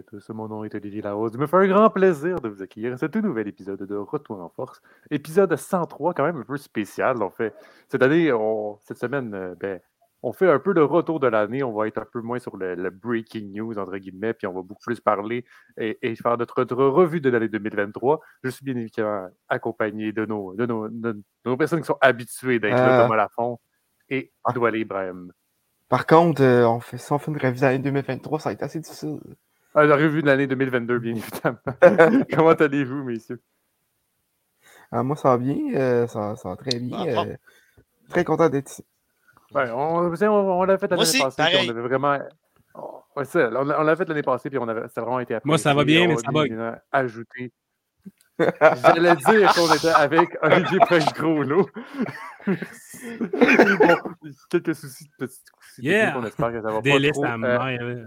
tous, mon nom est Olivier Larose. Il me fait un grand plaisir de vous accueillir à ce tout nouvel épisode de Retour en force. Épisode 103, quand même un peu spécial. On fait, cette année, on, cette semaine, euh, ben, on fait un peu le retour de l'année. On va être un peu moins sur le, breaking news, entre guillemets, puis on va beaucoup plus parler et, faire notre, revue de l'année 2023. Je suis bien évidemment accompagné de nos, de nos, personnes qui sont habituées d'être là, euh. Thomas Lafont et ah. Doualé Ibrahim. Par contre, euh, on fait, si on fait une revue de l'année 2023, ça va être assez difficile. Ah, la revue de l'année 2022, bien évidemment. Comment allez-vous, messieurs? Ah, moi, ça va bien. Euh, ça, ça, va très bien. très content d'être ici. Ouais, on, on, l'a fait l'année passée. on avait vraiment. Ouais, ça, on, l'a fait l'année passée, puis on avait, ça a vraiment été apprécié. Moi, ça va bien, mais ça bug. Ajouté. J'allais dire qu'on était avec Olivier Prince-Groslo. bon, quelques soucis de petits. On espère que ça va pas trop. Euh...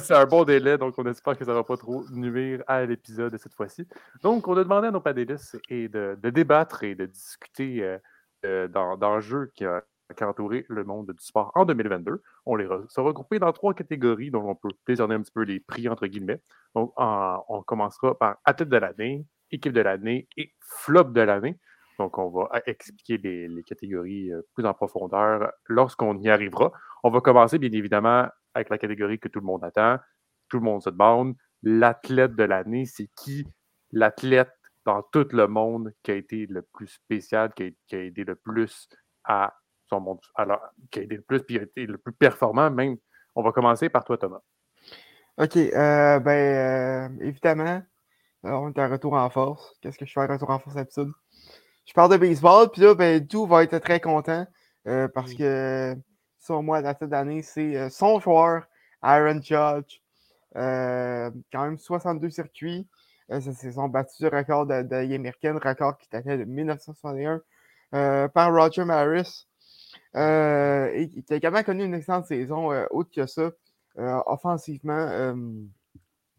c'est un bon délai, donc on espère que ça va pas trop nuire à l'épisode de cette fois-ci. Donc, on a demandé à nos panélistes et de, débattre et de discuter euh, d'enjeux qui, a, qui a entouré le monde du sport en 2022. On les se regrouper dans trois catégories dont on peut décerner un petit peu les prix, entre guillemets. Donc, on commencera par athlète de l'année, équipe de l'année et flop de l'année. Donc, on va expliquer les, catégories euh, plus en profondeur lorsqu'on y arrivera. On va commencer, bien évidemment, avec la catégorie que tout le monde attend. Tout le monde se demande. L'athlète de l'année, c'est qui l'athlète dans tout le monde qui a été le plus spécial, qui a, aidé le plus à son monde, alors, qui a aidé le plus, puis a été le plus performant, même. On va commencer par toi, Thomas. OK. Euh, ben, euh, évidemment, on est un retour en force. Qu'est-ce que je fais un retour en force d'habitude? Je parle de baseball, puis là, ben, tout va être très content euh, parce que, moi, la tête d'année, c'est son joueur, Aaron Judge. quand même 62 circuits. Euh, c'est son battu le record de, de record qui datait de 1961 euh, par Roger Maris. Euh, et qui a également connu une excellente saison, autre que ça, offensivement.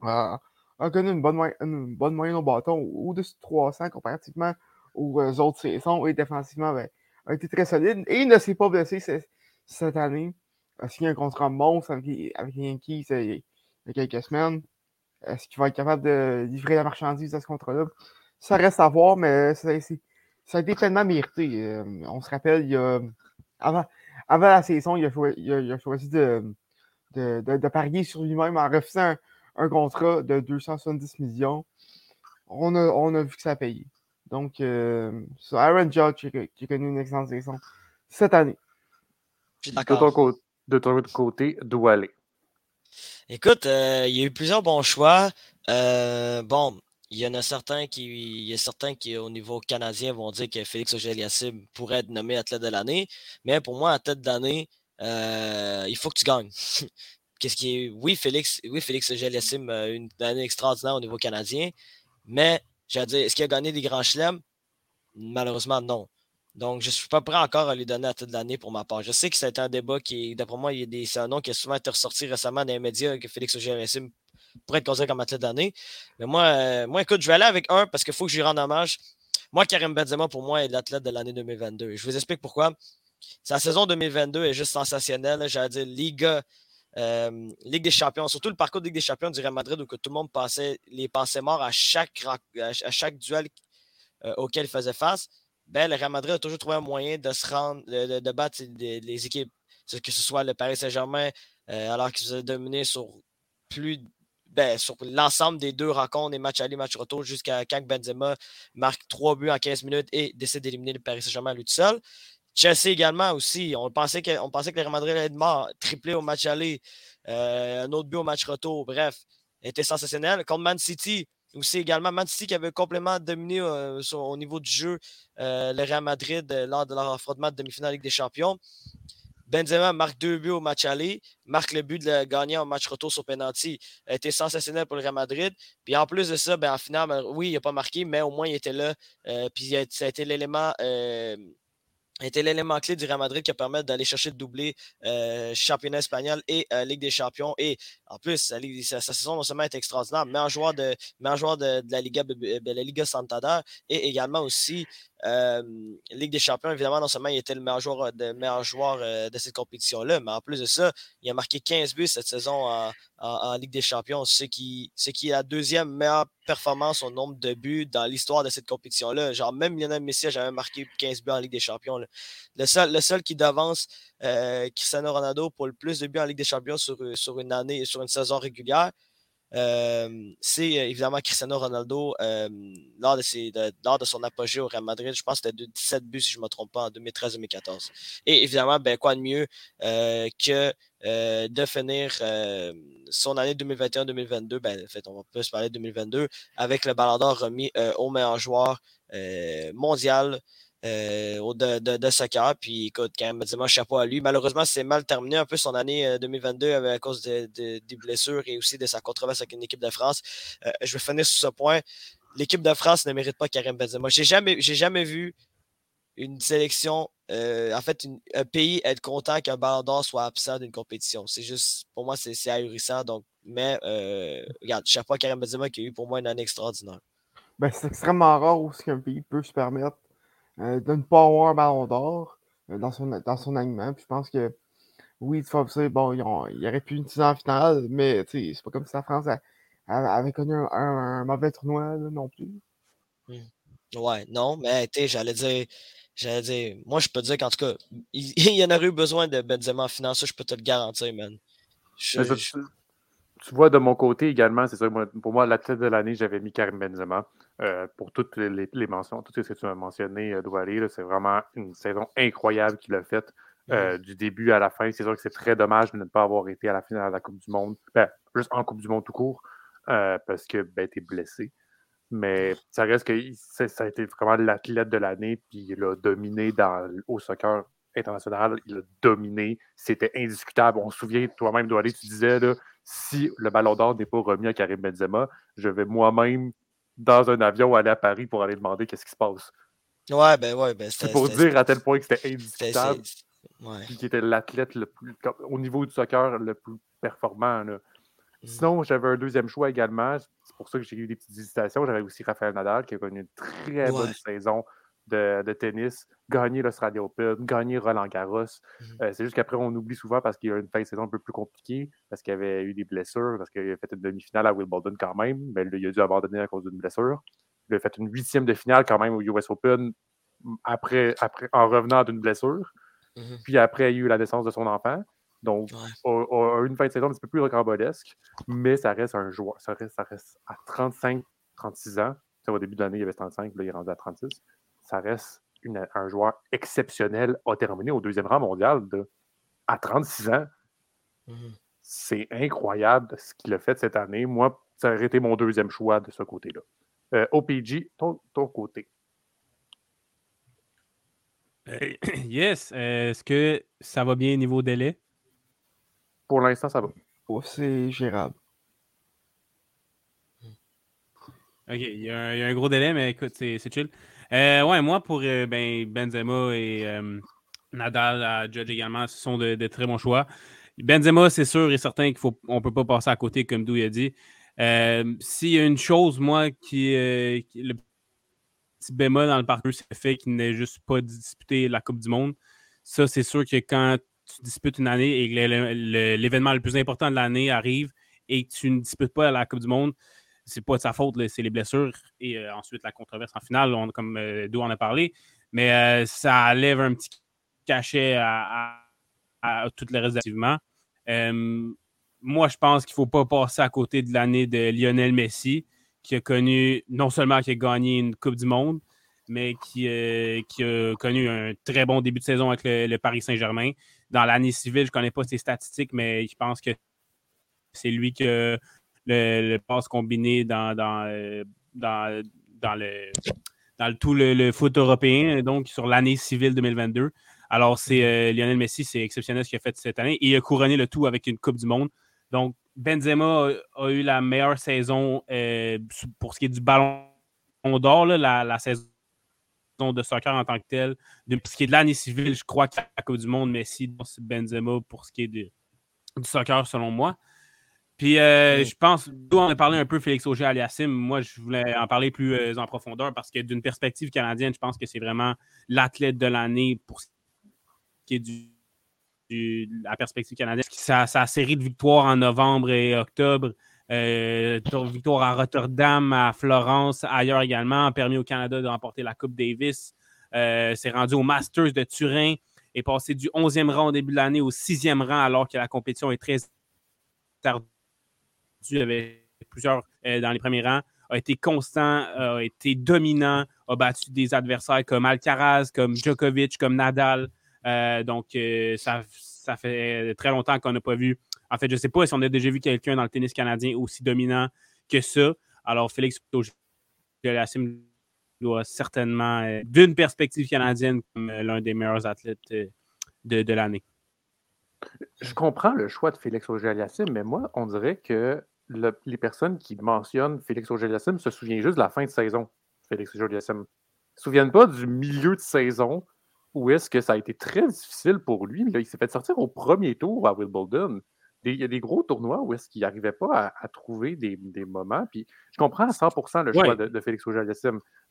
a connu une bonne, une bonne moyenne au bâton, au-dessus de 300 comparativement aux autres saisons. Et défensivement, ben, a été très solide. Et il ne s'est pas blessé cette année. Il a signé un contrat monstre avec, avec Yankees il y a quelques semaines. Est-ce qu'il va être capable de livrer la marchandise à ce contrat-là? Ça reste à voir, mais ça, a été pleinement mérité. Euh, on se rappelle, avant, la saison, il a, choisi de, parier sur lui-même en refusant un, contrat de 270 millions. On a, on a vu que ça a payé. Donc, euh, Aaron Judge qui a connu une excellente saison cette année. De ton, de ton côté, d'où aller? Écoute, euh, il y a eu plusieurs bons choix. Euh, bon, il y en a certains qui, il y a certains qui, au niveau canadien, vont dire que Félix auger pourrait être nommé athlète de l'année. Mais pour moi, athlète de l'année, euh, il faut que tu gagnes. Qu'est-ce qui est, oui, Félix, oui, Félix auger a une année extraordinaire au niveau canadien. Mais, j'allais dire, est-ce qu'il a gagné des grands chelems? Malheureusement, non. Donc, je ne suis pas prêt encore à lui donner à toute l'année pour ma part. Je sais que c'est un débat qui, d'après moi, c'est un nom qui a souvent été ressorti récemment dans les médias que Félix auger pourrait être considéré comme athlète d'année. Mais moi, euh, moi, écoute, je vais aller avec un parce qu'il faut que je lui rende hommage. Moi, Karim Benzema, pour moi, est l'athlète de l'année 2022. Je vous explique pourquoi. Sa saison 2022 est juste sensationnelle. J'allais dire Ligue, euh, Ligue des Champions, surtout le parcours de Ligue des Champions du Real Madrid où tout le monde passait les pensées morts à chaque, à chaque duel euh, auquel il faisait face ben, le Real Madrid a toujours trouvé un moyen de se rendre, de, battre les, équipes, que ce soit le Paris Saint-Germain, euh, alors qu'ils ont dominé sur plus ben, sur l'ensemble des deux rencontres, des matchs aller, matchs retour, jusqu'à quand Benzema marque trois buts en 15 minutes et décide d'éliminer le Paris Saint-Germain lui tout seul. Chelsea également aussi. On pensait que, pensait que le Real Madrid allait être mort, triplé au match aller, euh, un autre but au match retour, bref, était sensationnel. Contre Man City, aussi également Man City qui avait complètement dominé euh, au niveau du jeu euh, le Real Madrid euh, lors de leur affrontement de demi-finale Ligue des Champions. Benzema marque deux buts au match aller, marque le but de le gagnant au match retour sur penalty. A été sensationnel pour le Real Madrid. Puis en plus de ça, ben, en finale, ben, oui, il n'a pas marqué, mais au moins il était là. puis ça a été l'élément était l'élément clé du Real Madrid qui a permis d'aller chercher le doublé championnat espagnol et Ligue des champions. En plus, sa, saison non seulement est extraordinaire, en joueur de, mais joueur de, la Liga, de la Liga Santander et également aussi euh, Ligue des Champions, évidemment, non seulement il était le meilleur joueur, de, meilleur euh, cette compétition-là, mais en plus de ça, il a marqué 15 buts cette saison en, Ligue des Champions, ce qui, est la deuxième meilleure performance au nombre de buts dans l'histoire de cette compétition-là. Genre, même Lionel Messi a jamais marqué 15 buts en Ligue des Champions. Le, seul, le seul qui devance euh, Cristiano Ronaldo pour le plus de buts en Ligue des Champions sur, sur une année, sur une saison régulière, c'est évidemment Cristiano Ronaldo lors, de lors, de son apogée au Real Madrid. Je pense que c'était 17 buts, si je ne me trompe pas, en 2013-2014. Et évidemment, ben, quoi de mieux que de finir son année 2021-2022, ben, en fait, on va plus parler de 2022, avec le Ballon d'Or remis au meilleur joueur mondial euh, de, de, de, soccer. Puis écoute, quand même, Benzema, chapeau à lui. Malheureusement, c'est mal terminé un peu son année 2022 euh, à cause de, des blessures et aussi de sa controverse avec une équipe de France. Euh, je vais finir sur ce point. L'équipe de France ne mérite pas Karim Benzema. J'ai jamais, j'ai jamais vu une sélection, en fait, un pays être content qu'un ballon d'or soit absent d'une compétition. C'est juste, pour moi, c'est ahurissant. Donc, mais, regarde, chapeau à Karim Benzema qui a eu pour moi une année extraordinaire. Ben, c'est extrêmement rare où qu'un pays peut se permettre euh, de ne pas avoir un ballon d'or euh, dans, son, dans son alignement. Puis je pense que oui, tu bon, il aurait pu une saison finale, mais c'est pas comme si la France avait connu un, mauvais tournoi non plus. Mmh. Ouais, non, mais j'allais dire, j'allais dire, moi je peux dire qu'en tout cas, il, y en aurait eu besoin de Benzema en finale, ça je peux te le garantir, man. tu, vois, de mon côté également, c'est ça, pour moi, la tête de l'année, j'avais mis Karim Benzema. Euh, pour toutes les, mentions, tout ce que tu as mentionné, euh, Doualé, c'est vraiment une saison incroyable qu'il a faite euh, du début à la fin. C'est sûr que c'est très dommage de ne pas avoir été à la finale de la Coupe du Monde, ben, juste en Coupe du Monde tout court, parce que ben, tu es blessé. Mais ça reste que ça a été vraiment l'athlète de l'année, puis il a dominé dans, au soccer international, il a dominé, c'était indiscutable. On se souvient, toi-même, Doualé, tu disais, là, si le ballon d'or n'est pas remis à Karim Benzema, je vais moi-même dans un avion aller à Paris pour aller demander qu'est-ce qui se passe. Ouais, ben ouais, ben c'est pour dire à tel point que c'était indiscutable. Ouais. Qui était l'athlète le plus, au niveau du soccer, le plus performant. Là. Mm. Sinon, j'avais un deuxième choix également. C'est pour ça que j'ai eu des petites hésitations. J'avais aussi Raphaël Nadal qui a connu une très bonne saison de, tennis, gagner l'Australia Open, gagner Roland Garros. Mhm. Euh, c'est juste qu'après, on oublie souvent parce qu'il y a une fin de saison un peu plus compliquée, parce qu'il avait eu des blessures, parce qu'il a fait une demi-finale à Wimbledon quand même, mais il a dû abandonner à cause d'une blessure. Il a fait une huitième de finale quand même au US Open après, après, en revenant d'une blessure. Mhm. Puis après, il y a eu la naissance de son enfant. Donc, une fin de saison un petit peu plus rocambolesque, mais ça reste un joueur. Ça reste, ça reste à 35, 36 ans. au début de l'année, il avait 35, là, il est rendu à 36 ça reste un joueur exceptionnel, a terminé au deuxième rang mondial de, à 36 ans. Mhm. C'est incroyable ce qu'il a fait cette année. Moi, ça aurait été mon deuxième choix de ce côté-là. Euh, OPG, ton, côté. Euh, yes. Est-ce que ça va bien niveau délai? Pour l'instant, ça va. Oh, c'est gérable. OK, il y, a un, gros délai, mais écoute, c'est chill. Euh, ouais, moi, pour euh, ben, Benzema et euh, Nadal à Judge également, ce sont de, très bons choix. Benzema, c'est sûr et certain qu'on ne peut pas passer à côté, comme Dou a dit. S'il y a une chose, moi, qui, est le petit bémol dans le parcours, c'est le fait qu'il n'ait juste pas disputé la Coupe du Monde. Ça, c'est sûr que quand tu disputes une année et que l'événement le plus important de l'année arrive et que tu ne disputes pas la Coupe du Monde, c'est pas de sa faute, c'est les blessures et euh, ensuite la controverse en finale, comme euh, Dou en a parlé. Mais euh, ça lève un petit cachet à, tout le reste activement. moi, je pense qu'il ne faut pas passer à côté de l'année de Lionel Messi, qui a connu, non seulement qui a gagné une Coupe du Monde, mais qui, qui a connu un très bon début de saison avec le, Paris Saint-Germain. Dans l'année civile, je ne connais pas ses statistiques, mais je pense que c'est lui qui le, passe combiné dans, dans, euh, dans, dans, le, dans tout le, foot européen, donc sur l'année civile 2022. Alors, c'est mhm. euh, Lionel Messi, c'est exceptionnel ce qu'il a fait cette année. Et il a couronné le tout avec une Coupe du Monde. Donc, Benzema a, eu la meilleure saison euh, pour ce qui est du ballon d'or, la, la, saison de soccer en tant que telle. De, pour ce qui est de l'année civile, je crois que la Coupe du Monde, Messi, c'est Benzema pour ce qui est du soccer, selon moi. Puis euh, je pense, on a parlé un peu Félix Auger aliasim. Moi, je voulais en parler plus euh, en profondeur parce que d'une perspective canadienne, je pense que c'est vraiment l'athlète de l'année pour ce qui est du, la perspective canadienne. Sa, sa, série de victoires en novembre et octobre, euh, victoire à Rotterdam, à Florence, ailleurs également, a permis au Canada de remporter la Coupe Davis. Euh, s'est rendu au Masters de Turin et passé du 11e rang au début de l'année au 6e rang alors que la compétition est très tardive avait plusieurs euh, dans les premiers rangs, a été constant, a été dominant, a battu des adversaires comme Alcaraz, comme Djokovic, comme Nadal. Euh, donc, euh, ça, ça, fait très longtemps qu'on n'a pas vu. En fait, je ne sais pas si on a déjà vu quelqu'un dans le tennis canadien aussi dominant que ça. Alors, Félix Auger-Aliassime doit certainement, d'une perspective canadienne, comme l'un des meilleurs athlètes de, de l'année. Je comprends le choix de Félix Auger-Aliassime, mais moi, on dirait que les personnes qui mentionnent Félix auger se souviennent juste de la fin de saison, Félix auger ne se souviennent pas du milieu de saison où est-ce que ça a été très difficile pour lui. Là, il s'est fait sortir au premier tour à Wimbledon. Il y a des gros tournois où est-ce qu'il n'arrivait pas à, trouver des, moments. Puis je comprends à 100% le choix de, Félix auger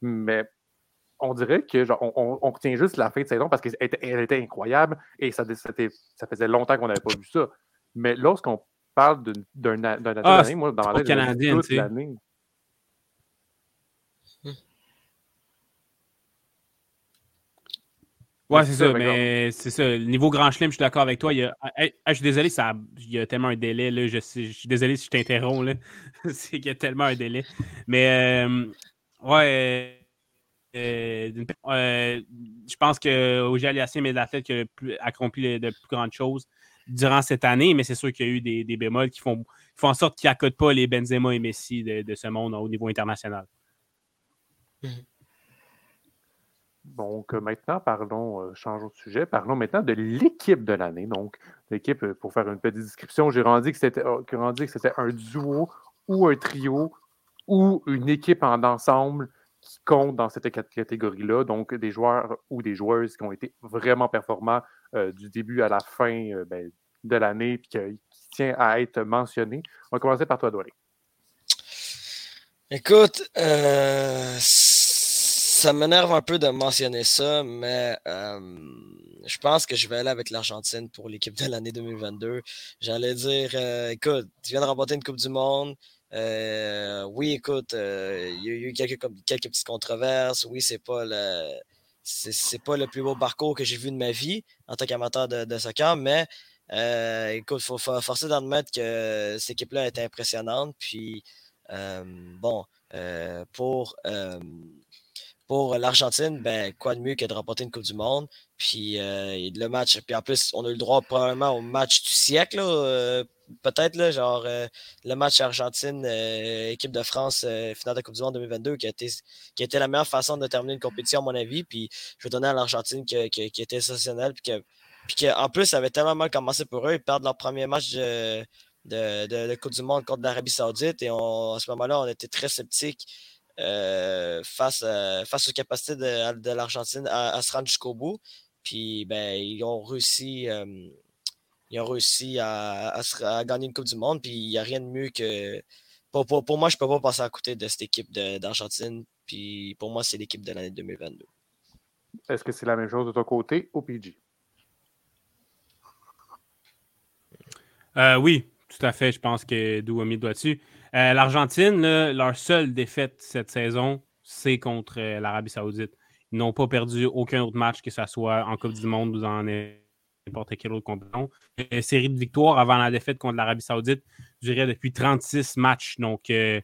mais on dirait que on, retient juste la fin de saison parce qu'elle était, incroyable et ça, ça faisait longtemps qu'on n'avait pas vu ça. Mais lorsqu'on parle d'un athlète ah, moi, dans la canadien, toute l'année. Ouais, c'est ça, mais c'est ça. Le niveau Grand Chelem, je suis d'accord avec toi. Il je suis désolé, ça, il y a tellement un délai. Là, je, suis désolé si je t'interromps. c'est qu'il y a tellement un délai. Mais, euh, ouais. Euh, euh, je pense que Oji Aliassime est l'athlète qui a accompli de plus grandes choses durant cette année, mais c'est sûr qu'il y a eu des, bémols qui font, font en sorte qu'ils n'accotent pas les Benzema et Messi de, ce monde au niveau international. Mhm. Donc, euh, maintenant, parlons, euh, changeons de sujet. Parlons maintenant de l'équipe de l'année. Donc, l'équipe, euh, pour faire une petite description, j'ai rendu que c'était un duo ou un trio ou une équipe en ensemble qui dans cette catégorie-là. Donc, des joueurs ou des joueuses qui ont été vraiment performants du début à la fin ben, de l'année et qui, tient à être mentionné. On va commencer par toi, Doré. Écoute, euh, ça m'énerve un peu de mentionner ça, mais euh, je pense que je vais aller avec l'Argentine pour l'équipe de l'année 2022. J'allais dire, euh, écoute, tu viens de remporter une Coupe du Monde. Oui, écoute, il y a eu quelques, petites controverses. Oui, c'est pas le c'est pas le plus beau parcours que j'ai vu de ma vie en tant qu'amateur de, soccer, mais euh, écoute, il faut, forcer d'admettre que cette équipe-là est impressionnante. Puis, euh, bon, euh, pour, pour l'Argentine, ben, quoi de mieux que de remporter une Coupe du Monde? Puis, le match, puis en plus, on a eu le droit probablement au match du siècle, peut-être, là, genre le match Argentine, équipe de France, finale de Coupe du Monde 2022, qui a, été, qui a été la meilleure façon de terminer une compétition, à mon avis. Puis je vais donner à l'Argentine qui, qui, était exceptionnelle, puis que puis qu'en plus, ça avait tellement mal commencé pour eux. Ils perdent leur premier match de, de, Coupe du Monde contre l'Arabie Saoudite. Et à ce moment-là, on était très sceptiques euh, face, face aux capacités de, l'Argentine à, se rendre jusqu'au bout. Puis ben, ils ont réussi, euh, ils ont réussi à, gagner une Coupe du Monde. Puis il n'y a rien de mieux que. Pour, pour, moi, je ne peux pas passer à côté de cette équipe d'Argentine. Puis pour moi, c'est l'équipe de l'année 2022. Est-ce que c'est la même chose de ton côté au PG? Euh, oui, tout à fait. Je pense que Douami doit dessus. Euh, L'Argentine, leur seule défaite cette saison, c'est contre euh, l'Arabie Saoudite. Ils n'ont pas perdu aucun autre match, que ce soit en Coupe du Monde ou dans n'importe quelle autre compétition. La série de victoires avant la défaite contre l'Arabie Saoudite durait depuis 36 matchs. Donc, ils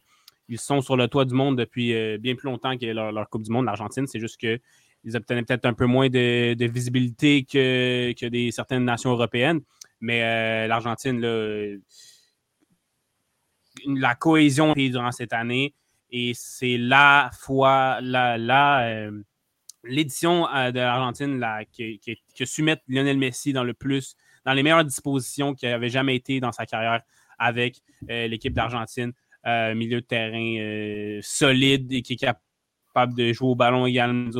sont sur le toit du monde depuis bien plus longtemps que leur, Coupe du Monde, l'Argentine. C'est juste qu'ils obtenaient peut-être un peu moins de, visibilité que, que des, certaines nations européennes. Mais euh, l'Argentine, la cohésion durant cette année et c'est la fois, la, euh, l'édition euh, de l'Argentine qui, qui, a su mettre Lionel Messi dans le plus, dans les meilleures dispositions qu'il avait jamais été dans sa carrière avec l'équipe d'Argentine. milieu de terrain solide et qui est capable de jouer au ballon également.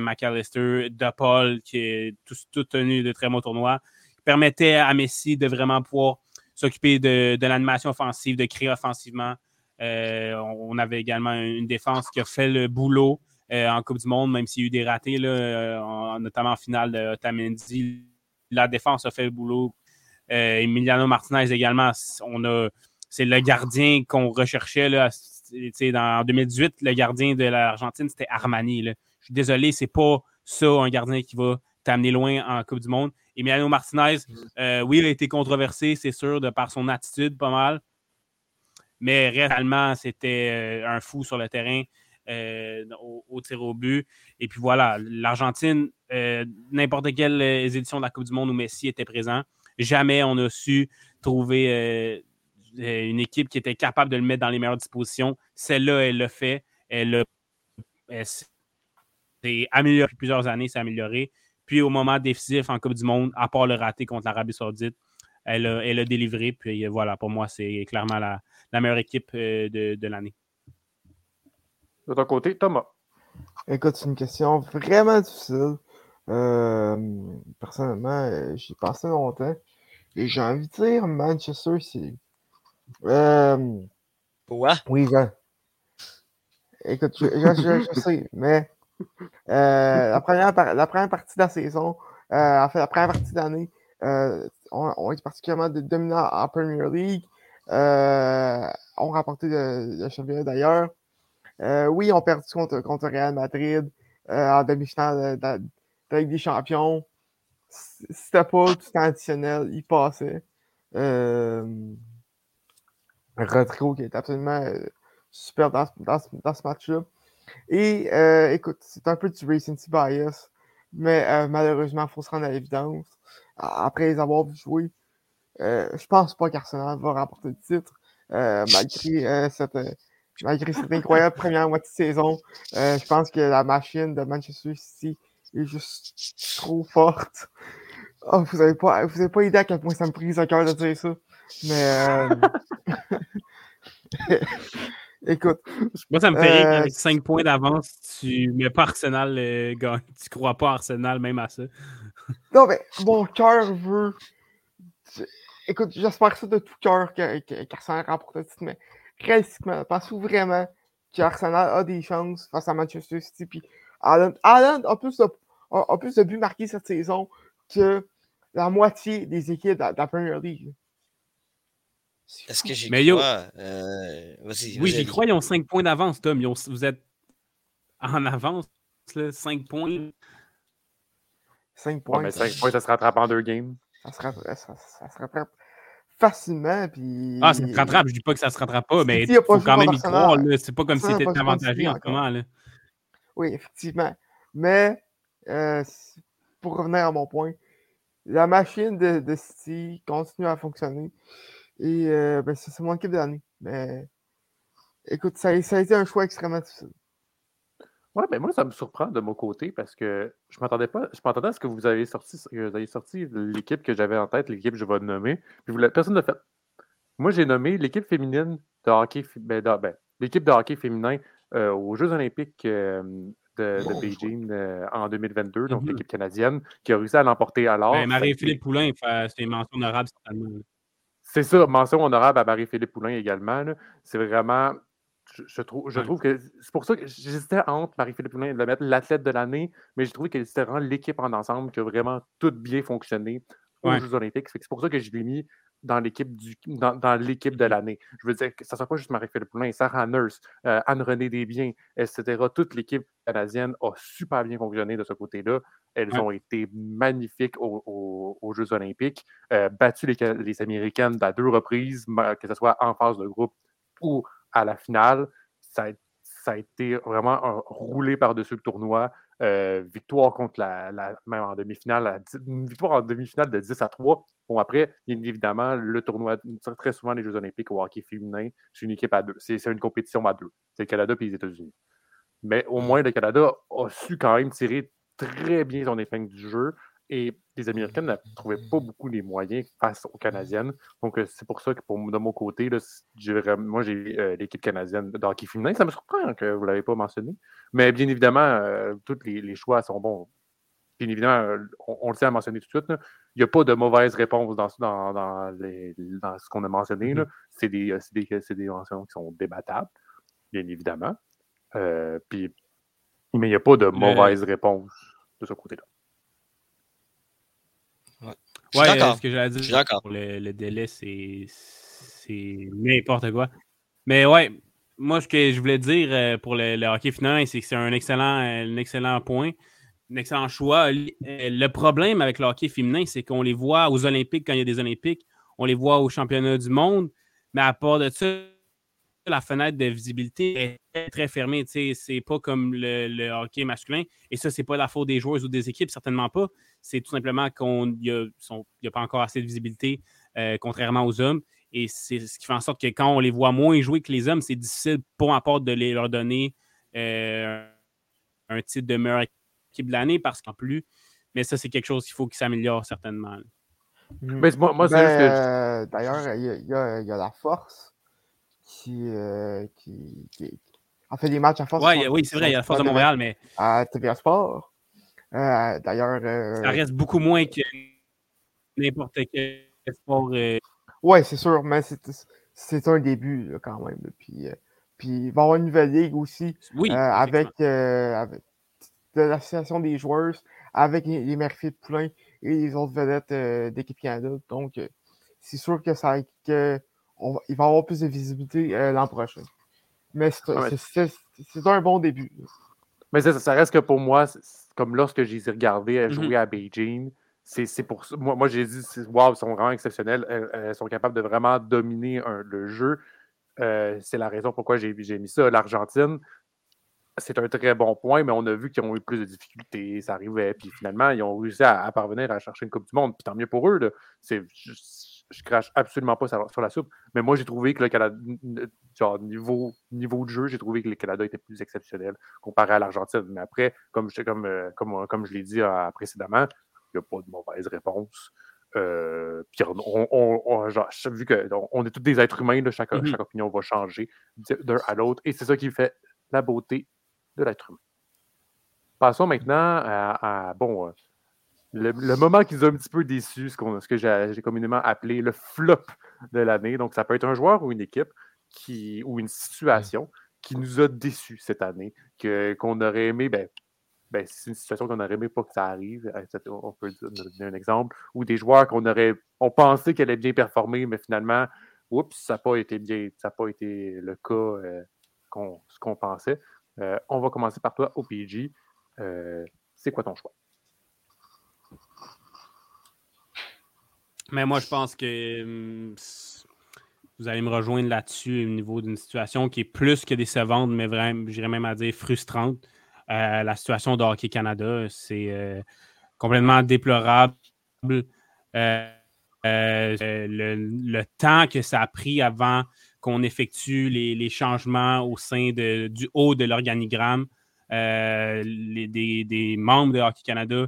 McAllister, De Paul, qui est tout, tenu de très bons tournois permettait à Messi de vraiment pouvoir s'occuper de, l'animation offensive, de créer offensivement. on, avait également une défense qui a fait le boulot en Coupe du Monde, même s'il y a eu des ratés, là, notamment en finale de Otamendi. La défense a fait le boulot. Emiliano Martinez également, on a, c'est le gardien qu'on recherchait là, en 2018, le gardien de l'Argentine, c'était Armani. Je suis désolé, c'est pas ça un gardien qui va t'amener loin en Coupe du Monde. Emiliano Martinez, euh, oui, il a été controversé, c'est sûr, de par son attitude, pas mal. Mais réellement, c'était euh, un fou sur le terrain euh, au, tir au but. Et puis voilà, l'Argentine, n'importe quelle édition de la Coupe du Monde où Messi était présent, jamais on a su trouver une équipe qui était capable de le mettre dans les meilleures dispositions. Celle-là, elle l'a fait. Elle, s'est améliorée depuis plusieurs années, s'est améliorée. Puis au moment décisif en Coupe du Monde, à part le raté contre l'Arabie Saoudite, elle a, elle a, délivré. Puis voilà, pour moi, c'est clairement la, meilleure équipe euh, de, l'année. De ton côté, Thomas. Écoute, c'est une question vraiment difficile. Euh, personnellement, euh, j'y passé longtemps. Et j'ai envie de dire Manchester City. Euh, Quoi? Oui, je... Écoute, je, sais, mais euh, la, première, la première partie de la saison, euh, en fait, la première partie de l'année, euh, on, est particulièrement dominant en Premier League. Euh, on remporté le, championnat d'ailleurs. Oui, on perdu contre, contre Real Madrid en demi-finale de, de, Ligue des Champions. C'était pas tout traditionnel, il passait. Rodrigo qui est absolument euh, super dans, ce match-là. Et euh, écoute, c'est un peu du recency bias, mais euh, malheureusement, il faut se rendre à l'évidence. Après les avoir joué, je pense pas qu'Arsenal va remporter le titre, malgré, cette, malgré cette incroyable première moitié de saison. je pense que la machine de Manchester City est juste trop forte. Oh, vous n'avez pas, vous avez pas idée à quel point ça me prise au cœur de dire ça. Mais. Écoute. Moi, ça me fait rire avec 5 points d'avance, tu mets pas Arsenal euh, Tu crois pas Arsenal même à ça. non, mais mon cœur veut. Écoute, j'espère ça de tout cœur qu'Arsenal remporte le titre, mais réalistiquement, pensez-vous vraiment qu'Arsenal a des chances face à Manchester City? Puis Alan, a, plus de, a, plus de buts marqués cette saison que la moitié des équipes de la Premier League. Est-ce que j'y crois? Euh, oui, j'y crois. Ils ont 5 points d'avance, Tom. vous êtes en avance, 5 points. 5 points. mais 5 points, ça se rattrape en deux games. Ça se rattrape, ça, se rattrape facilement. Puis... Ah, ça se rattrape. Je dis pas que ça se rattrape pas, mais il faut quand même y croire. C'est pas comme si c'était avantagé en ce moment. Là. Oui, effectivement. Mais euh, pour revenir à mon point, la machine de, de City continue à fonctionner. Et euh, ben, c'est mon équipe de l'année. Mais écoute, ça, a été un choix extrêmement difficile. Ouais, mais moi, ça me surprend de mon côté parce que je m'attendais pas. Je m'attendais à ce que vous avez sorti, vous avez sorti l'équipe que j'avais en tête, l'équipe que je vais nommer. Puis vous, personne ne fait. Moi, j'ai nommé l'équipe féminine de hockey, ben, ben, l'équipe de hockey féminin euh, aux Jeux Olympiques euh, de, Beijing en 2022, donc mm-hmm. l'équipe canadienne, qui a réussi à l'emporter alors. Ben, Marie-Philippe Poulain, c'est une mention honorable certainement. C'est ça, mention honorable à Marie-Philippe Poulain également. C'est vraiment. Je, trouve, je trouve que c'est pour ça que j'hésitais entre Marie-Philippe Poulain de la mettre l'athlète de l'année, mais j'ai trouvé que c'était vraiment l'équipe en ensemble qui a vraiment tout bien fonctionné aux Jeux Olympiques. C'est pour ça que je l'ai mis dans l'équipe du dans, l'équipe de l'année. Je veux dire que ça ne soit pas juste Marie-Philippe Poulin, Sarah Nurse, euh, Anne-Renée Desbiens, etc. Toute l'équipe canadienne a super bien fonctionné de ce côté-là. Elles ont été magnifiques aux, Jeux olympiques, euh, battu les, Américaines à deux reprises, que ce soit en phase de groupe ou à la finale. Ça a, été vraiment roulé par-dessus le tournoi. Euh, victoire contre la, même en demi-finale, une victoire en demi-finale de 10 à 3. Bon, après, bien évidemment, le tournoi, très souvent les Jeux Olympiques au hockey féminin, c'est une équipe à deux. C'est une compétition à deux. C'est le Canada et les États-Unis. Mais au moins, le Canada a su quand même tirer très bien son épingle du jeu. Et les Américaines ne trouvaient pas beaucoup les moyens face aux Canadiennes. Donc, euh, c'est pour ça que, pour, de mon côté, là, moi, j'ai euh, l'équipe canadienne de hockey féminin. Ça me surprend que vous ne l'avez pas mentionné. Mais bien évidemment, euh, tous les, choix sont bons. bien évidemment, on, le tient à mentionner tout de suite, il n'y a pas de mauvaise réponse dans, dans, dans, dans ce qu'on a mentionné. Mm-hmm. C'est des, des, des mentions qui sont débattables, bien évidemment. puis, mais il n'y a pas de mauvaise réponse de ce côté-là. Ouais, ce que j'allais dire pour le, le délai, c'est n'importe quoi. Mais ouais, moi, ce que je voulais dire euh, pour le, hockey final, c'est que c'est un excellent, un excellent point, un excellent choix. Euh, le problème avec le hockey féminin, c'est qu'on les voit aux Olympiques quand il y a des Olympiques, on les voit au championnat du monde, mais à part de ça, la fenêtre de visibilité est très, fermée. C'est pas comme le, hockey masculin. Et ça, c'est pas la faute des joueurs ou des équipes, certainement pas. C'est tout simplement qu'il n'y a, pas encore assez de visibilité, euh, contrairement aux hommes. Et c'est ce qui fait en sorte que quand on les voit moins jouer que les hommes, c'est difficile, pour part, de les, leur donner euh, un titre de meilleure équipe de l'année parce qu'en plus, mais ça, c'est quelque chose qu'il faut qu'il s'améliore certainement. Mais moi, moi ben, D'ailleurs, il y, a la force qui, euh, qui, en fait des matchs à force. oui, c'est vrai, il y a la force de Montréal, mais. À TVA Sport. Euh, d'ailleurs. Ça reste beaucoup moins que n'importe quel sport oui, c'est sûr, mais c'est un début quand même. Puis, euh, puis il va y avoir une nouvelle ligue aussi oui, euh, avec, euh, avec de l'association des joueurs, avec les, Murphy de Poulain et les autres vedettes d'équipe Canada. Donc, c'est sûr que ça que on va, il va y avoir plus de visibilité l'an prochain. Mais c'est un bon début. Mais ça, ça reste que pour moi, comme lorsque j'ai regardé mm-hmm. jouer à Beijing, c'est pour ça. Moi, moi j'ai dit, waouh, ils sont vraiment exceptionnels. Elles, sont capables de vraiment dominer le jeu. Euh, c'est la raison pourquoi j'ai mis ça. L'Argentine, c'est un très bon point, mais on a vu qu'ils ont eu plus de difficultés. Ça arrivait. Puis finalement, ils ont réussi à, parvenir à chercher une Coupe du Monde. Puis tant mieux pour eux. Là. Je, je crache absolument pas sur la soupe. Mais moi, j'ai trouvé que le Canada, genre, niveau, niveau de jeu, j'ai trouvé que le Canada était plus exceptionnel comparé à l'Argentine. Mais après, comme, comme, euh, comme, comme je l'ai dit euh, précédemment, il n'y a pas de mauvaise réponse. Euh, puis on, on, vu qu'on est tous des êtres humains, chaque, mm-hmm. chaque, opinion va changer d'un à l'autre. Et c'est ça qui fait la beauté de l'être humain. Passons maintenant à, bon, euh, le, moment qui nous a un petit peu déçus, ce, que j'ai communément appelé le flop de l'année. Donc, ça peut être un joueur ou une équipe qui, ou une situation qui nous a déçus cette année, qu'on aurait aimé, ben, ben, c'est une situation qu'on n'aurait aimé pas que ça arrive. On peut donner un exemple. Ou des joueurs qu'on aurait. On pensait qu'elle allait bien performer, mais finalement, oups, ça n'a pas été bien. Ça n'a pas été le cas euh, ce qu'on pensait. Euh, on va commencer par toi, OPG. Euh, c'est quoi ton choix? Mais moi, je pense que hum, vous allez me rejoindre là-dessus au niveau d'une situation qui est plus que décevante, mais vraiment, j'irais même à dire frustrante. Euh, la situation de Hockey Canada. C'est euh, complètement déplorable. Euh, le, temps que ça a pris avant qu'on effectue les, changements au sein du haut de l'organigramme, des, membres de Hockey Canada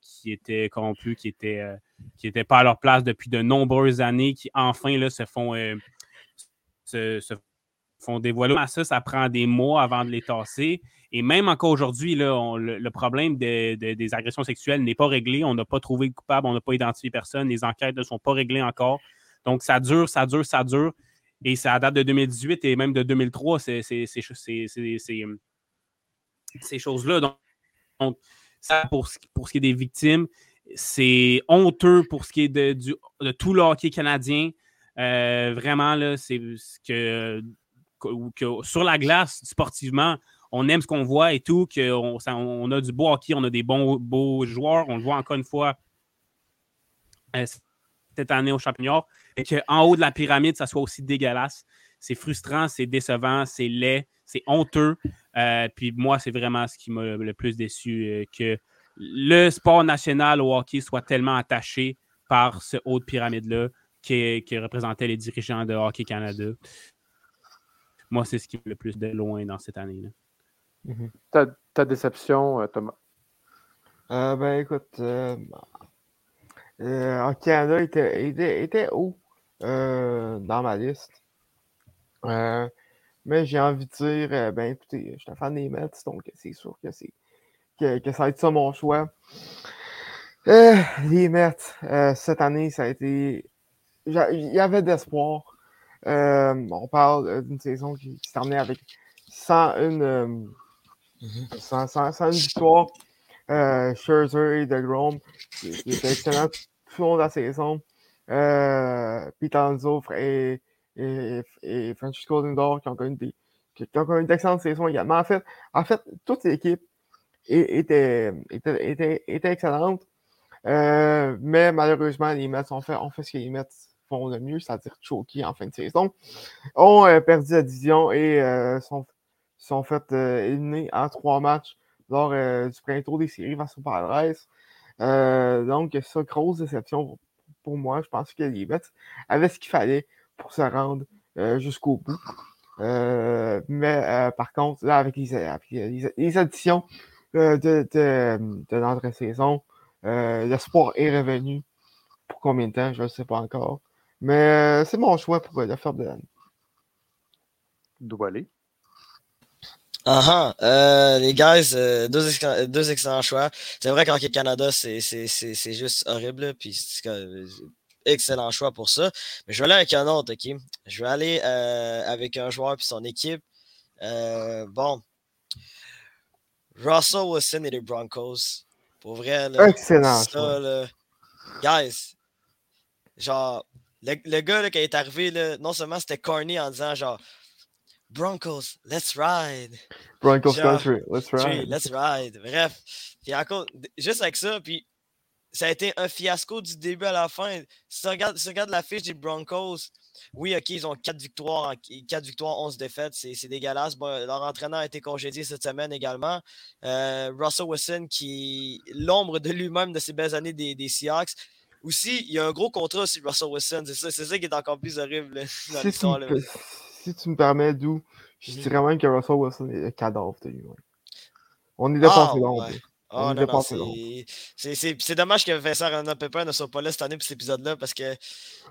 qui étaient corrompus, qui n'étaient qui pas à leur place depuis de nombreuses années, qui enfin là, se font se, se, font dévoiler. Ça, ça prend des mois avant de les tasser. Et même encore aujourd'hui, le, problème des agressions sexuelles n'est pas réglé. On n'a pas trouvé le coupable, on n'a pas identifié personne. Les enquêtes ne sont pas réglées encore. Donc, ça dure, ça dure, ça dure. Et ça date de 2018 et même de 2003, ces, choses-là. Donc, ça, pour, pour ce qui est des victimes, c'est honteux pour ce qui est de, de tout le hockey canadien. Euh, vraiment, c'est que sur la glace, sportivement, on aime ce qu'on voit et tout, qu'on on a du beau hockey, on a des bons beaux joueurs, on le voit encore une fois euh, cette année au championnat, et qu'en haut de la pyramide, ça soit aussi dégueulasse. C'est frustrant, c'est décevant, c'est laid, c'est honteux. Euh, puis moi, c'est vraiment ce qui m'a le plus déçu, le sport national au hockey soit tellement attaché par ce haut de pyramide-là qui, qui représentait les dirigeants de Hockey Canada moi, c'est ce qui me le plus de loin dans cette année-là. Mhm. ta, déception, euh, Thomas? Euh, ben écoute, euh, en Canada, il était, était, haut dans ma liste. mais j'ai envie de dire, ben écoutez, je suis un fan des Mets, donc c'est sûr que c'est que, que ça va être ça mon choix. Euh, les Mets, euh, cette année, ça a été. Il y avait d'espoir. Euh, on parle d'une saison qui, qui s'est terminée avec 101, euh, Mhm. 100 100 101 victoires. Euh, Scherzer et DeGrom, qui, qui étaient excellents tout au long de la saison. Alonso et, et, et Francisco Lindor qui ont connu des, qui ont connu d'excellentes saisons également. En fait, en fait toute l'équipe était, était, était, excellente. Euh, mais malheureusement, les Mets ont fait, ont fait ce que les Mets font le mieux, c'est-à-dire choquer en fin de saison. Ont euh, perdu la division et euh, sont, sont fait éliminer en trois matchs lors du tour des séries face au Padres. Donc, ça, grosse déception pour, moi. Je pense que les Mets avaient ce qu'il fallait pour se rendre jusqu'au bout. Mais par contre, là, avec les, les- additions de, de, de l'entrée-saison, euh, l'espoir est revenu. Pour combien de temps, je ne sais pas encore. Mais euh, c'est mon choix pour euh, le faire de l'année. D'où aller? Ah ah, euh, les guys, euh, deux, exca- deux excellents choix. C'est vrai qu'en Canada, c'est c'est- c'est- c'est juste horrible. Puis excellent choix pour ça. Mais je vais aller avec un autre, OK? Je vais aller euh, avec un joueur puis son équipe. Euh, bon. Russell Wilson et les Broncos. Pour vrai, là, Excellent ça, là, guys, genre, le, le gars là, qui est arrivé, là, non seulement c'était corny en disant genre Broncos, let's ride. Broncos Genre, Country, let's ride. let's ride. Bref, puis encore, d- juste avec ça, puis ça a été un fiasco du début à la fin. Si tu regardes, si tu regardes la fiche des Broncos, oui, OK, ils ont 4 victoires, 4 victoires, 11 défaites, c'est dégueulasse. Bon, leur entraîneur a été congédié cette semaine également. Euh, Russell Wilson, qui l'ombre de lui-même de ses belles années des, des Seahawks. Aussi, il y a un gros contrat aussi, Russell Wilson. C'est ça, ça qui est encore plus horrible là, dans Si tu, l'histoire. si tu me permets, d'où je Mhm. dirais même que Russell Wilson est le cadavre de lui. On est Ah, dépassé là. on ouais. Oh est non, non, là. c'est- dommage que Vincent Renan Pepper ne soit pas là cette année pour cet épisode-là parce que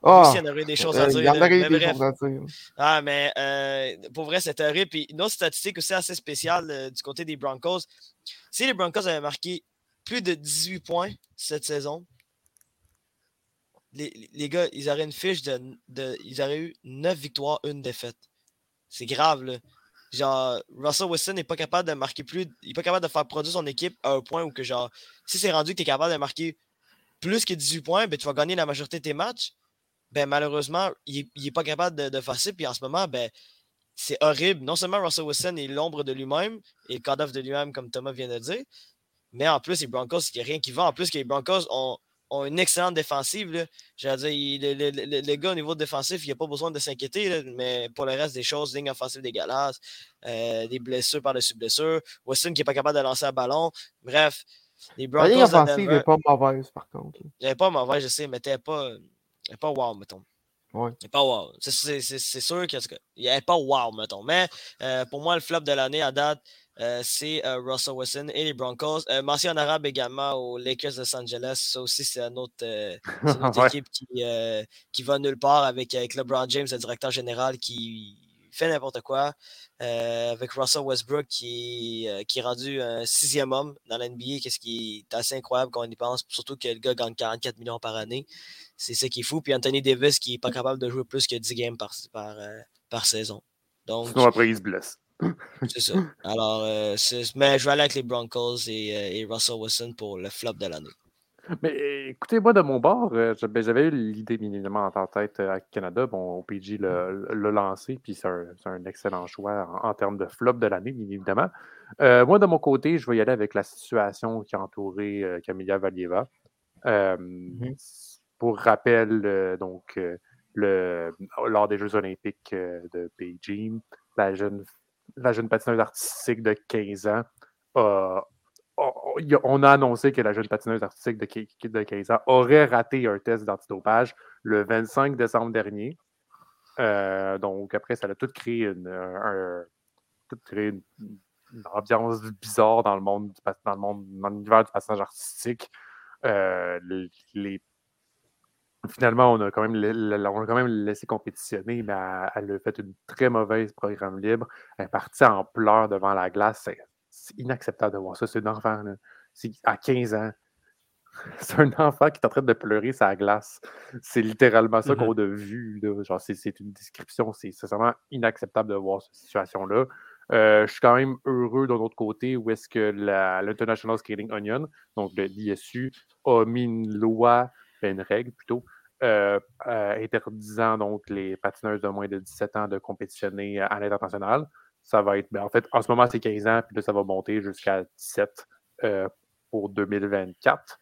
Ah, aussi, il y en aurait des choses à euh, dire. il y en aurait Mais des bref, choses à dire. ah, mais euh, pour vrai, c'est horrible. Puis une autre statistique aussi assez spéciale euh, du côté des Broncos. Si les Broncos avaient marqué plus de 18 points cette saison, les, les gars, ils auraient une fiche de, de- Ils auraient eu 9 victoires, une défaite. C'est grave, là. Genre, Russell Wilson n'est pas capable de marquer plus. Il n'est pas capable de faire produire son équipe à un point où que, genre, si c'est rendu que tu es capable de marquer plus que 18 points, ben, tu vas gagner la majorité de tes matchs. Ben, malheureusement, il n'est pas capable de, faire ça. Puis en ce moment, ben, c'est horrible. Non seulement Russell Wilson est l'ombre de lui-même et le cadavre de lui-même, comme Thomas vient de dire, mais en plus, les Broncos, il n'y a rien qui va. En plus, que les Broncos ont, ont une excellente défensive. J'allais dire, il- le, le- le- le gars au niveau défensif, il n'y a pas besoin de s'inquiéter, mais pour le reste des choses, ligne offensive dégueulasse, euh, des blessures par-dessus blessures, Wilson qui n'est pas capable de lancer un ballon. Bref, les La ligne Broncos offensive n'est pas mauvaise, par contre. elle est pas mauvais, je sais, mais elle n'est pas, pas wow, mettons. Ouais. Elle est pas wow. C'est sûr qu'elle n'est pas wow, mettons. Mais euh, pour moi, le flop de l'année à date, euh, c'est euh, Russell Wilson et les Broncos. Euh, mention en arabe également aux Lakers de Los Angeles. Ça aussi, c'est une autre, euh, une autre Ouais. équipe qui, qui va nulle part avec, avec LeBron James, le directeur général, qui fait n'importe quoi. Avec Russell Westbrook qui, qui est rendu un sixième homme dans l'NBA, qu'est-ce qui est assez incroyable quand on y pense, surtout que le gars gagne 44 millions par année. C'est ça qui est fou. Puis Anthony Davis qui n'est pas capable de jouer plus que 10 games par, par, par saison. Donc, Sinon, après, il se blesse. C'est ça. Alors, euh, mais je vais aller avec les Broncos et, euh, et Russell Wilson pour le flop de l'année. Mais euh, écoutez, moi, de mon bord, euh, ben, j'avais eu l'idée, bien évidemment, en tête euh, à Canada. Bon, OPG l'a l'a lancé, puis c'est un, un excellent choix en, en termes de flop de l'année, bien évidemment. Euh, moi, de mon côté, je vais y aller avec la situation qui a entouré Camilla Valieva. Euh, Pour rappel, donc, le, lors des Jeux olympiques de Beijing, la jeune, la jeune patineuse artistique de 15 ans a on- a- on a annoncé que la jeune patineuse artistique de, qui- qui- de 15 ans aurait raté un test d'antidopage le 25 décembre dernier. Euh, donc, après, ça a tout créé une, une, ambiance bizarre dans le monde, dans le monde, dans l'univers du patinage artistique. Euh, les- Finalement, on a, quand même, on a quand même laissé compétitionner, mais elle, a fait une très mauvaise programme libre. Elle est partie en pleurs devant la glace. C'est- inacceptable de voir ça. C'est un enfant, là. À 15 ans. C'est un enfant qui est en train de pleurer sa glace. C'est littéralement ça Mhm. qu'on a vu. c'est, une description. C'est, vraiment inacceptable de voir cette situation-là. Euh, je suis quand même heureux d'un autre côté où est-ce que l'International Skating Union, donc l'ISU, a mis une loi, ben, une règle plutôt, euh, euh, interdisant donc les patineuses de moins de 17 ans de compétitionner à l'international. Ça va être, ben, en fait, en ce moment, c'est 15 ans, puis là, ça va monter jusqu'à 17 euh, pour 2024.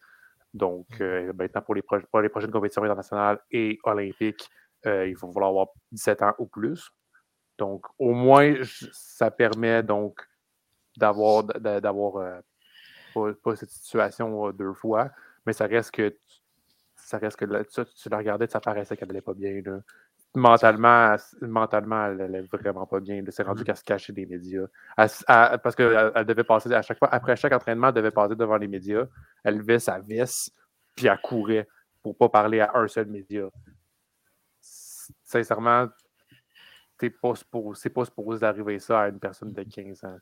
Donc, euh, maintenant, pour les, pro- pour les prochaines compétitions internationales et olympiques, il va falloir avoir 17 ans ou plus. Donc, au moins, ça permet donc d'avoir d'avoir euh, pas, pas cette situation euh, deux fois, mais ça reste que ça reste que là, ça, tu la regardais, ça paraissait qu'elle n'allait pas bien. là. Mentalement, elle- mentalement, elle n'allait vraiment pas bien. là. C'est rendu Mhm. qu'elle se cachait des médias. Elle elle- parce qu'elle elle devait passer à chaque fois, après chaque entraînement, elle devait passer devant les médias. Elle levait sa veste, puis elle courait pour pas parler à un seul média. Sincèrement, t'es pas supposé- c'est pas supposé d'arriver ça à une personne de 15 ans.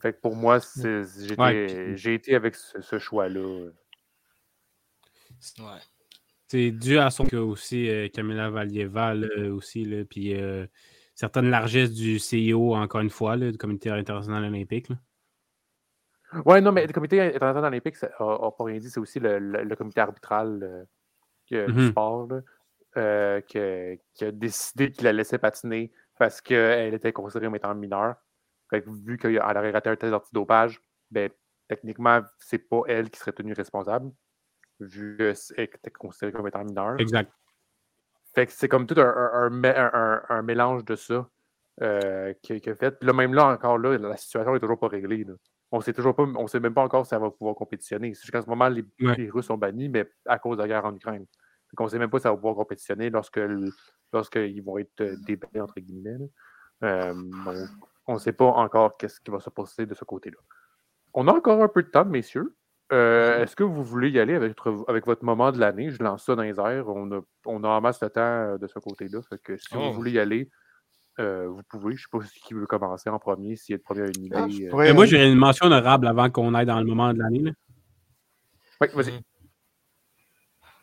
Fait que pour moi, c'est- Ouais, j'ai été avec ce, ce choix-là. Ouais. C'est dû à son cas aussi, euh, Camilla Valieva, là, aussi, là, puis euh, certaines largesses du CIO, encore une fois, là, du Comité international olympique. là. Ouais, non, mais le comité international olympique n'a pas rien dit. C'est aussi le, le- le comité arbitral euh, que- du Mhm. sport là, euh, que- qui a décidé qu'il la laissait patiner parce qu'elle était considérée comme étant mineure. Fait que vu qu'elle aurait raté un test antidopage, ben, techniquement, c'est pas elle qui serait tenue responsable, vu qu'elle était considérée comme étant mineure. Exact. Fait que c'est comme tout un, un- un mé- un- un- un mélange de ça euh, qui, qui a fait. Puis là, même là, encore là, la situation n'est toujours pas réglée. là. On sait toujours pas, on sait même pas encore si elle va pouvoir compétitionner. Jusqu'à ce moment, les, Ouais. les Russes sont bannis, mais à cause de la guerre en Ukraine. On ne sait même pas si elle va pouvoir compétitionner lorsque lorsqu'ils vont être euh, déballés, entre guillemets. Euh, on ne sait pas encore qu'est-ce qui va se passer de ce côté-là. On a encore un peu de temps, messieurs. Euh, Est-ce que vous voulez y aller avec, votre- avec votre moment de l'année? Je lance ça dans les airs. On a, on a en masse de temps euh, de ce côté-là. Que si Oh. vous voulez y aller, euh, vous pouvez. Je ne sais pas qui veut commencer en premier, s'il y a le premier à une idée. Ah, je euh. pourrais- Mais moi, j'aurais une mention honorable avant qu'on aille dans le moment de l'année. Oui, vas-y.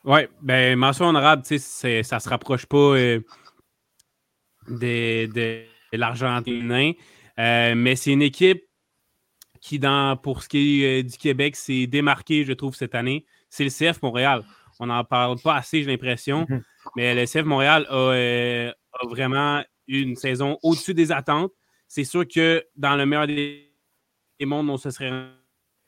Oui, ben mention honorable, tu sais, ça se rapproche pas euh, des- de, de l'Argentin, euh, mais c'est une équipe qui, dans, pour ce qui est euh, du Québec, s'est démarquée, je trouve, cette année. C'est le CF Montréal. On n'en parle pas assez, j'ai l'impression, Mhm. mais le CF Montréal a, euh, a vraiment eu une saison au-dessus des attentes. C'est sûr que dans le meilleur des, des mondes, on se serait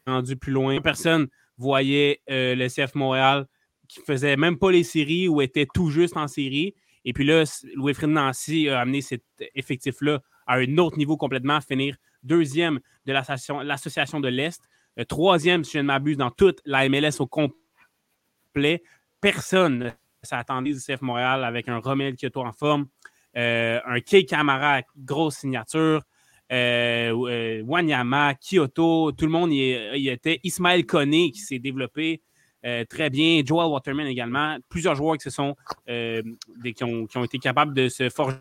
rendu plus loin. Personne voyait euh, le CF Montréal qui faisait même pas les séries ou était tout juste en série. Et puis là, Louis-Fred Nancy a amené cet effectif-là à un autre niveau complètement, finir deuxième de l'association de l'Est, euh, troisième, si je ne m'abuse, dans toute la MLS au complet. Personne ne s'attendait du CF Montréal avec un Romel Kyoto en forme, euh, un Kei Kamara, grosse signature, euh, Wanyama, Kyoto, tout le monde y, était. Ismaël Koné qui s'est développé très bien, Joel Waterman également. Plusieurs joueurs qui, se sont, qui, ont, qui ont été capables de se forger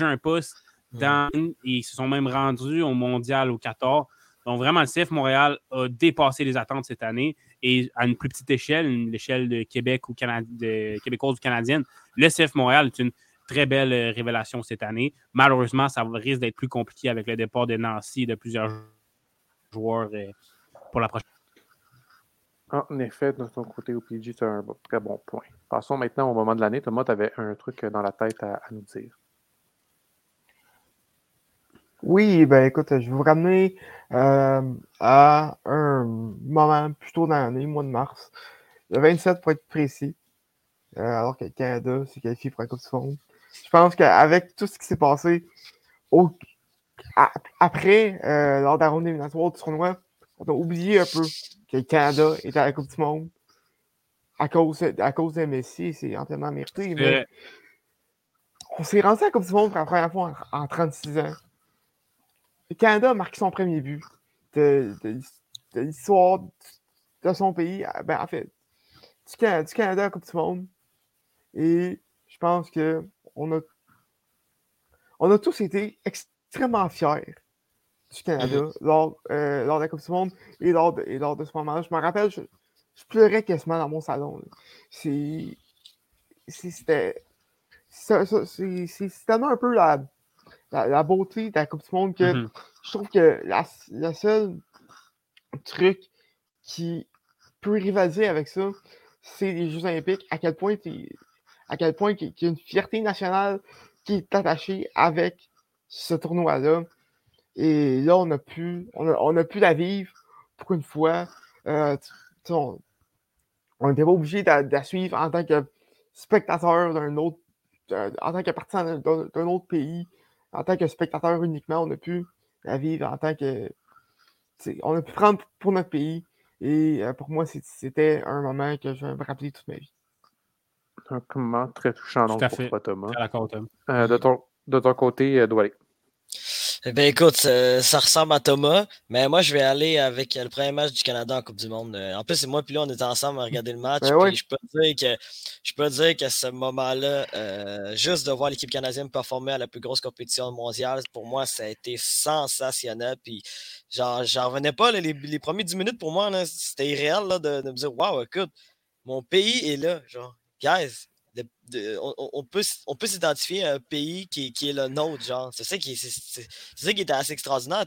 un poste dans, et ils se sont même rendus au mondial au 14. Donc, vraiment, le CF Montréal a dépassé les attentes cette année et à une plus petite échelle, une échelle de Québec ou Cana- de québécoise ou canadienne, le CF Montréal est une très belle euh, révélation cette année. Malheureusement, ça risque d'être plus compliqué avec le départ de Nancy et de plusieurs joueurs euh, pour la prochaine. En effet, de ton côté, OPG, c'est un très bon point. Passons maintenant au moment de l'année. Thomas, tu avais un truc dans la tête à, à nous dire. Oui, ben écoute, je vais vous ramener euh, à un moment plus tôt dans l'année, mois de mars. Le 27 pour être précis. euh, alors que le Canada s'est qualifié pour la Coupe du Monde. Je pense qu'avec tout ce qui s'est passé au- après, euh, lors de la ronde éliminatoire du tournoi, on a oublié un peu que le Canada était à la Coupe du Monde à cause, à cause de Messi. C'est entièrement mérité. Mais on s'est rendu à la Coupe du Monde pour la première fois en, en 36 ans. Le Canada a marqué son premier but de, de- de l'histoire de son pays. Ah, Ben, en fait, du, Can- du Canada à la Coupe du Monde. Et je pense que on a, on a tous été extrêmement fiers du Canada lors, euh, lors de la Coupe du Monde et lors de, et lors de ce moment-là. Je me rappelle, je, je pleurais quasiment dans mon salon. C'est. C'était. C'est tellement un peu la, la, la beauté de la Coupe du Monde que Mhm. je trouve que la, le seul truc qui peut rivaliser avec ça, c'est les Jeux Olympiques. À quel point à quel point qu'il y a une fierté nationale qui est attachée avec ce tournoi-là. Et là, on a pu, on a, on a pu la vivre pour une fois. Euh, on n'était pas obligé de, de la suivre en tant que spectateur d'un autre, en tant que partisan d'un autre pays, en tant que spectateur uniquement. On a pu la vivre en tant que. On a pu prendre pour notre pays. Et euh, pour moi, c'était un moment que je vais me rappeler toute ma vie. Un moment très touchant donc, Tout à pour fait. toi, Thomas. D'accord, Tom. Euh, de, ton, de ton côté, euh, Doualé. Eh bien, écoute, ça, ça ressemble à Thomas, mais moi, je vais aller avec euh, le premier match du Canada en Coupe du Monde. Euh, En plus, c'est moi puis là, on était ensemble à regarder le match. Ben je peux dire que je peux dire qu'à ce moment-là, euh, juste de voir l'équipe canadienne performer à la plus grosse compétition mondiale, pour moi, ça a été sensationnel. Puis, genre, j'en revenais pas. là, les, les premiers 10 minutes, pour moi, c'était irréel là, de, de me dire Waouh, écoute, mon pays est là. Genre, guys, on, peut, s'identifier à un pays qui, qui est le nôtre, genre. C'est ça qui, est- c'est, c'est- ça qui était assez extraordinaire.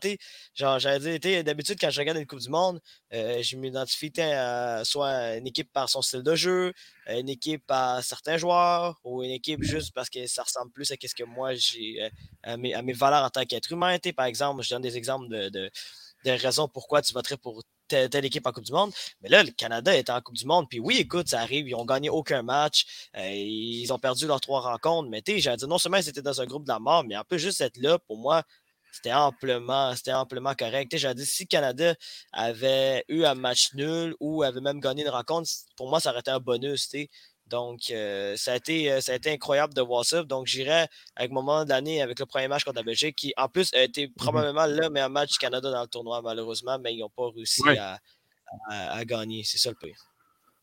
Genre, j'allais dire, d'habitude, quand je regarde une Coupe du Monde, euh, je m'identifie à soit une équipe par son style de jeu, une équipe par certains joueurs, ou une équipe juste parce que ça ressemble plus à ce que moi j'ai, euh, à, mes, à mes valeurs en tant qu'être humain. Par exemple, je donne des exemples de, de, de raisons pourquoi tu voterais pour telle, équipe en Coupe du Monde. Mais là, le Canada est en Coupe du Monde. Puis oui, écoute, ça arrive, ils ont gagné aucun match. euh, ils ont perdu leurs trois rencontres. Mais tu j'allais dire, non seulement ils étaient dans un groupe de la mort, mais en plus, juste être là, pour moi, c'était amplement, c'était amplement correct. J'allais dire, si Canada avait eu un match nul ou avait même gagné une rencontre, pour moi, ça aurait été un bonus. tu sais. Donc, euh, ça, a été, euh, ça a été incroyable de voir ça. Donc, j'irais avec mon moment de l'année avec le premier match contre la Belgique, qui en plus a été probablement le meilleur match du Canada dans le tournoi, malheureusement, mais ils n'ont pas réussi Ouais. à, à- à gagner. C'est ça le pire.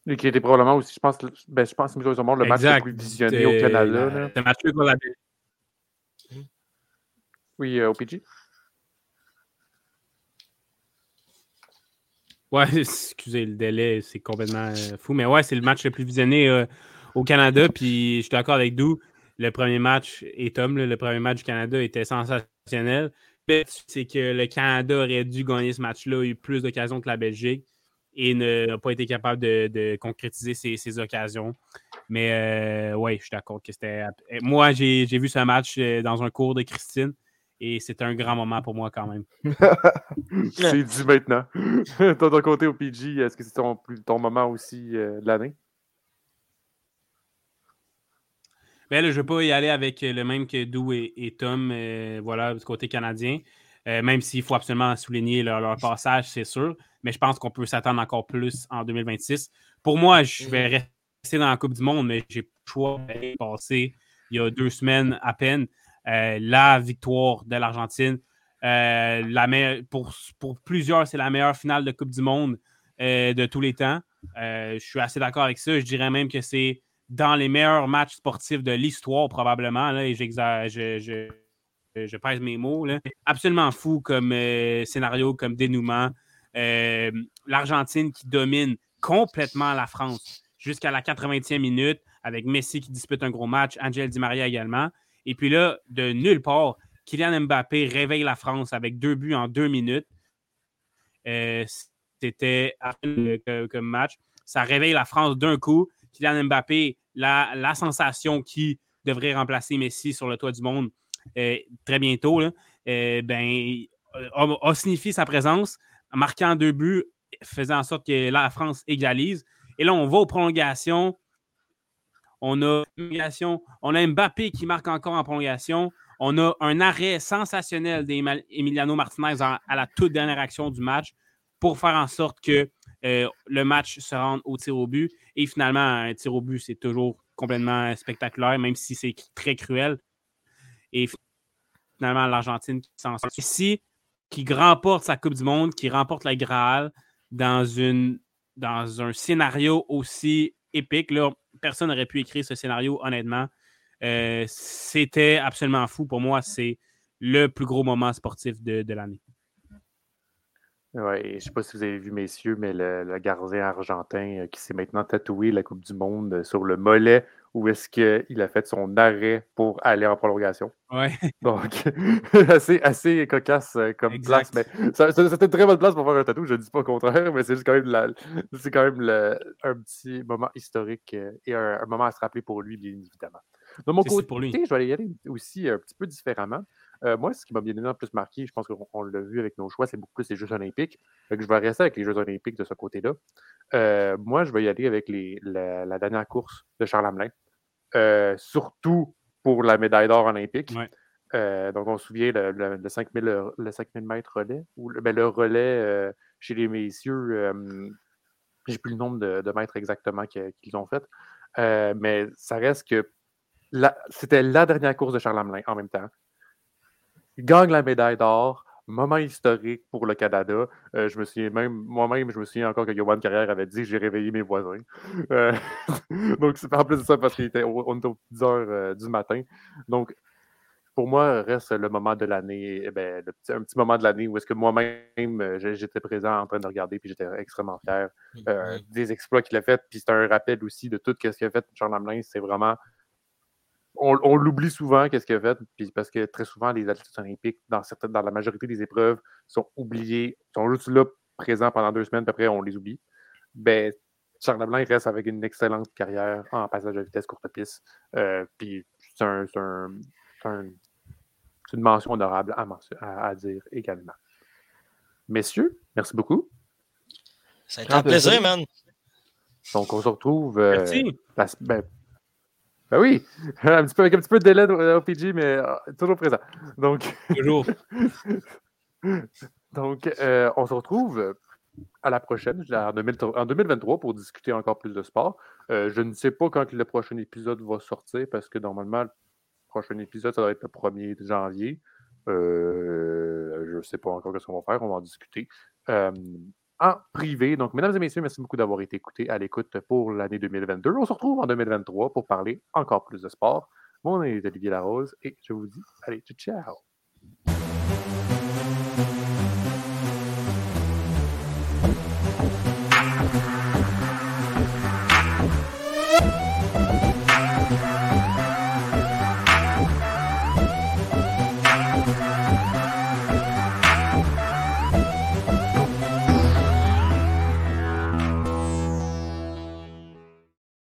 Lui qui était probablement aussi, je pense, le- ben, je pense malheureusement le match le plus visionné au Canada. Ce match-là contre la Belgique. Oui, euh, OPG. Ouais, excusez, le délai, c'est complètement euh, fou. Mais ouais, c'est le match le plus visionné euh, au Canada. Puis je suis d'accord avec Dou. Le premier match, et Tom, le premier match du Canada était sensationnel. C'est que le Canada aurait dû gagner ce match-là, a eu plus d'occasions que la Belgique et n'a pas été capable de, concrétiser ses, occasions. Mais euh, ouais, je suis d'accord que c'était. Moi, j'ai vu ce match euh, dans un cours de Christine et c'était un grand moment pour moi quand même. C'est dit maintenant. de ton côté, OPG, est-ce que c'est ton, plus- ton moment aussi euh, de l'année? Ben là, je ne vais pas y aller avec le même que Dou et, et Tom, euh, voilà, du côté canadien. Euh, même s'il faut absolument souligner leur, leur passage, c'est sûr. Mais je pense qu'on peut s'attendre encore plus en 2026. Pour moi, je vais rester dans la Coupe du Monde, mais j'ai pas le choix d'aller passer il y a deux semaines à peine euh, la victoire de l'Argentine. Euh, pour, plusieurs, c'est la meilleure finale de Coupe du Monde euh, de tous les temps. Euh, je suis assez d'accord avec ça. Je dirais même que c'est dans les meilleurs matchs sportifs de l'histoire, probablement. Et je, je, pèse mes mots. Absolument fou comme euh, scénario, comme dénouement. Euh, L'Argentine qui domine complètement la France jusqu'à la 80e minute avec Messi qui dispute un gros match, Angel Di Maria également. Et puis là, de nulle part, Kylian Mbappé réveille la France avec deux buts en deux minutes. Euh, C'était comme- match. Ça réveille la France d'un coup. Kylian Mbappé, la, sensation qui devrait remplacer Messi sur le toit du monde euh, très bientôt, euh, ben, a, a signifié sa présence, en marquant deux buts, faisant en sorte que la France égalise. Et là, on va aux prolongations. On a, on a Mbappé qui marque encore en prolongation. On a un arrêt sensationnel d'Emiliano Martinez à, la toute dernière action du match pour faire en sorte que euh, le match se rende au tir au but. Et finalement, un tir au but, c'est toujours complètement spectaculaire, même si c'est très cruel. Et finalement, l'Argentine qui s'en sort ici, qui remporte sa Coupe du Monde, qui remporte la Graal dans, un scénario aussi épique. Personne n'aurait pu écrire ce scénario, honnêtement. Euh, C'était absolument fou. Pour moi, c'est le plus gros moment sportif de, de l'année. Ouais, je ne sais pas si vous avez vu, messieurs, mais le, le gardien argentin euh, qui s'est maintenant tatoué la Coupe du Monde euh, sur le mollet, où est-ce qu'il a fait son arrêt pour aller en prolongation. Ouais. Donc, assez, assez cocasse euh, comme Exact. place. Mais c'était une très bonne place pour faire un tatou, je ne dis pas le contraire, mais c'est juste quand même, la- quand même le- un petit moment historique euh, et un, un moment à se rappeler pour lui, bien évidemment. De mon côté, pour lui. je vais aller y aller aussi un petit peu différemment. Euh, moi, ce qui m'a bien évidemment plus marqué, je pense qu'on on l'a vu avec nos choix, c'est beaucoup plus les Jeux olympiques. Fait que je vais rester avec les Jeux olympiques de ce côté-là. Euh, moi, je vais y aller avec les, la, la dernière course de Charles Hamelin. Euh, surtout pour la médaille d'or olympique. Ouais. Euh, donc, on se souvient le, le, le 5000, le 5000 mètres relais, ou ben, le relais euh, chez les messieurs, j'ai plus le nombre de, de mètres exactement qu'ils ont fait, mais ça reste que c'était la dernière course de Charles Hamelin en même temps. Il gagne la médaille d'or, moment historique pour le Canada. Euh, je me même, moi-même, je me souviens encore que Yohan Carrière avait dit j'ai réveillé mes voisins. Euh, donc, c'est en plus de ça parce qu'on était, aux 10 heures euh, du matin. Donc, pour moi, reste le moment de l'année, eh ben, le petit- un petit moment de l'année où est-ce que moi-même, j'étais présent en train de regarder, puis j'étais extrêmement fier euh, des exploits qu'il a fait. Puis c'est un rappel aussi de tout ce qu'il a fait, Charles Hamelin. C'est vraiment. On, on l'oublie souvent, qu'est-ce qu'il a fait, puis parce que très souvent, les athlètes olympiques, dans, certaines, dans la majorité des épreuves, sont oubliés, sont juste là, présents pendant deux semaines, puis après, on les oublie. Ben, Charles Hamelin reste avec une excellente carrière en passage de vitesse courte piste. Euh, puis c'est un, une mention honorable à, à- à dire également. Messieurs, merci beaucoup. Ça a été un plaisir, man. Donc, on se retrouve. euh, Merci. la ben, ben oui, un petit peu, avec un petit peu de délai au PG, mais euh, toujours présent. Donc, Toujours. donc euh, on se retrouve euh, à la prochaine, en, 2000 en 2023, pour discuter encore plus de sport. Euh, je ne sais pas quand le prochain épisode va sortir, parce que normalement, le prochain épisode, ça va être le 1er janvier. Euh, je ne sais pas encore ce qu'on va faire, on va en discuter. En privé. Donc, mesdames et messieurs, merci beaucoup d'avoir été écoutés à l'écoute pour l'année 2022. On se retrouve en 2023 pour parler encore plus de sport. Mon nom est Olivier Larose et je vous dis, allez, ciao!